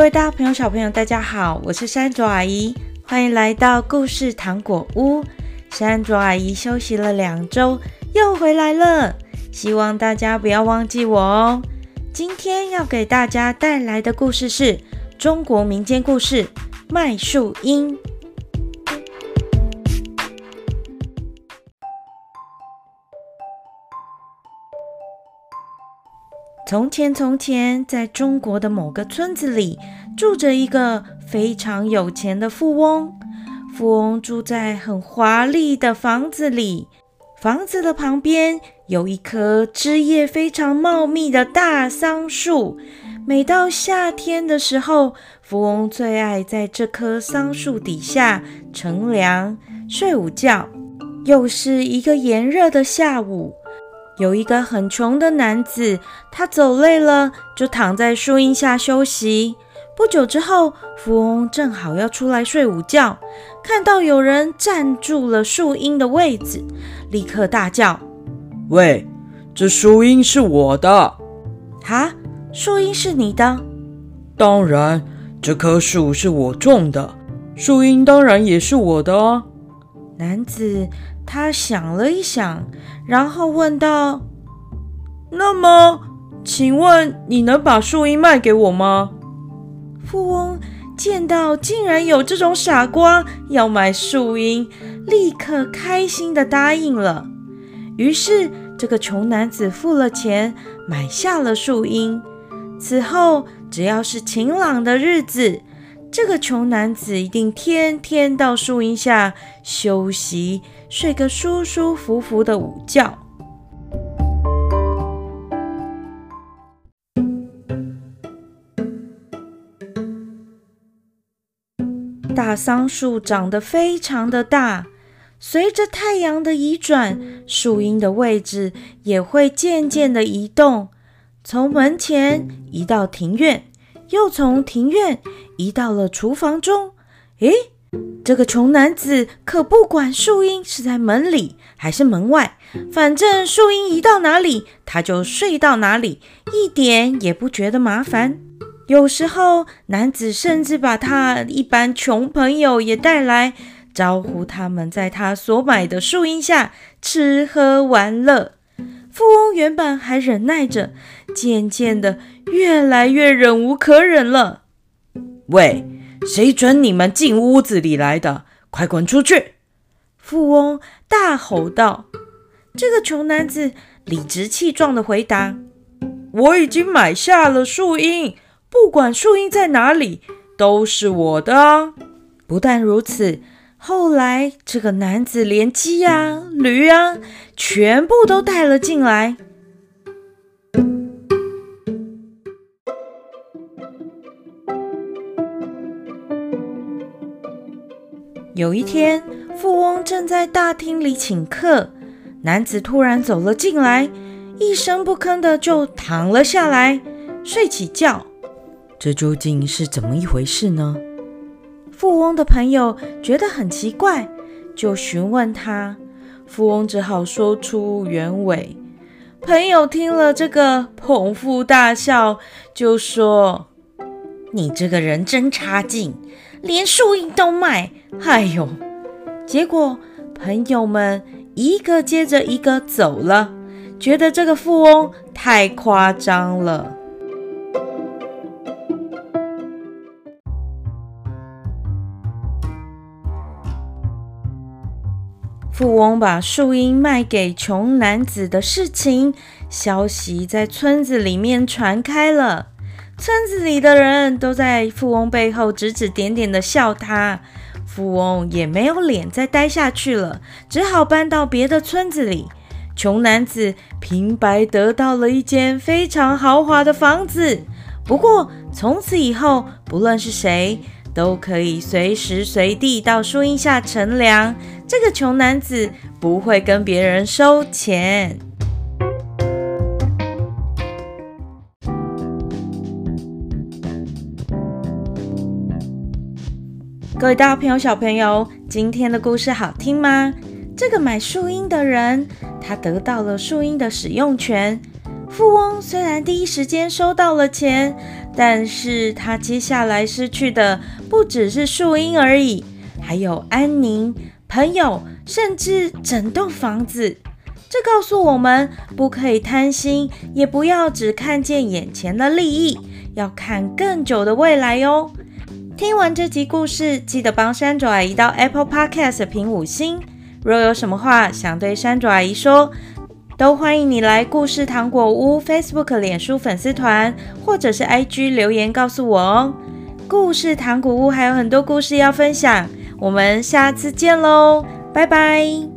各位大朋友、小朋友，大家好，我是山竹阿姨，欢迎来到故事糖果屋。山竹阿姨休息了两周，又回来了，希望大家不要忘记我哦。今天要给大家带来的故事是中国民间故事《麦树英》。从前，从前，在中国的某个村子里，住着一个非常有钱的富翁。富翁住在很华丽的房子里，房子的旁边有一棵枝叶非常茂密的大桑树。每到夏天的时候，富翁最爱在这棵桑树底下乘凉、睡午觉。又是一个炎热的下午。有一个很穷的男子，他走累了，就躺在树荫下休息。不久之后，富翁正好要出来睡午觉，看到有人占住了树荫的位置，立刻大叫：“喂，这树荫是我的！”“哈，树荫是你的？”“当然，这棵树是我种的，树荫当然也是我的哦。”男子。他想了一想，然后问道：“那么，请问你能把树荫卖给我吗？”富翁见到竟然有这种傻瓜要买树荫，立刻开心的答应了。于是，这个穷男子付了钱，买下了树荫。此后，只要是晴朗的日子，这个穷男子一定天天到树荫下休息，睡个舒舒服服的午觉。大桑树长得非常的大，随着太阳的移转，树荫的位置也会渐渐的移动，从门前移到庭院。又从庭院移到了厨房中。诶，这个穷男子可不管树荫是在门里还是门外，反正树荫移到哪里，他就睡到哪里，一点也不觉得麻烦。有时候，男子甚至把他一般穷朋友也带来，招呼他们在他所买的树荫下吃喝玩乐。富翁原本还忍耐着，渐渐的越来越忍无可忍了。喂，谁准你们进屋子里来的？快滚出去！富翁大吼道。这个穷男子理直气壮的回答：“我已经买下了树荫，不管树荫在哪里，都是我的。”不但如此。后来，这个男子连鸡呀、驴呀，全部都带了进来。有一天，富翁正在大厅里请客，男子突然走了进来，一声不吭的就躺了下来，睡起觉。这究竟是怎么一回事呢？富翁的朋友觉得很奇怪，就询问他。富翁只好说出原委。朋友听了这个，捧腹大笑，就说：“你这个人真差劲，连树荫都卖！哎呦！”结果朋友们一个接着一个走了，觉得这个富翁太夸张了。富翁把树荫卖给穷男子的事情，消息在村子里面传开了。村子里的人都在富翁背后指指点点的笑他。富翁也没有脸再待下去了，只好搬到别的村子里。穷男子平白得到了一间非常豪华的房子。不过从此以后，不论是谁，都可以随时随地到树荫下乘凉。这个穷男子不会跟别人收钱。各位大朋友、小朋友，今天的故事好听吗？这个买树荫的人，他得到了树荫的使用权。富翁虽然第一时间收到了钱，但是他接下来失去的不只是树荫而已，还有安宁、朋友，甚至整栋房子。这告诉我们，不可以贪心，也不要只看见眼前的利益，要看更久的未来哟。听完这集故事，记得帮山爪阿姨到 Apple Podcast 评五星。若有什么话想对山爪阿姨说，都欢迎你来故事糖果屋 Facebook、脸书粉丝团，或者是 IG 留言告诉我哦。故事糖果屋还有很多故事要分享，我们下次见喽，拜拜。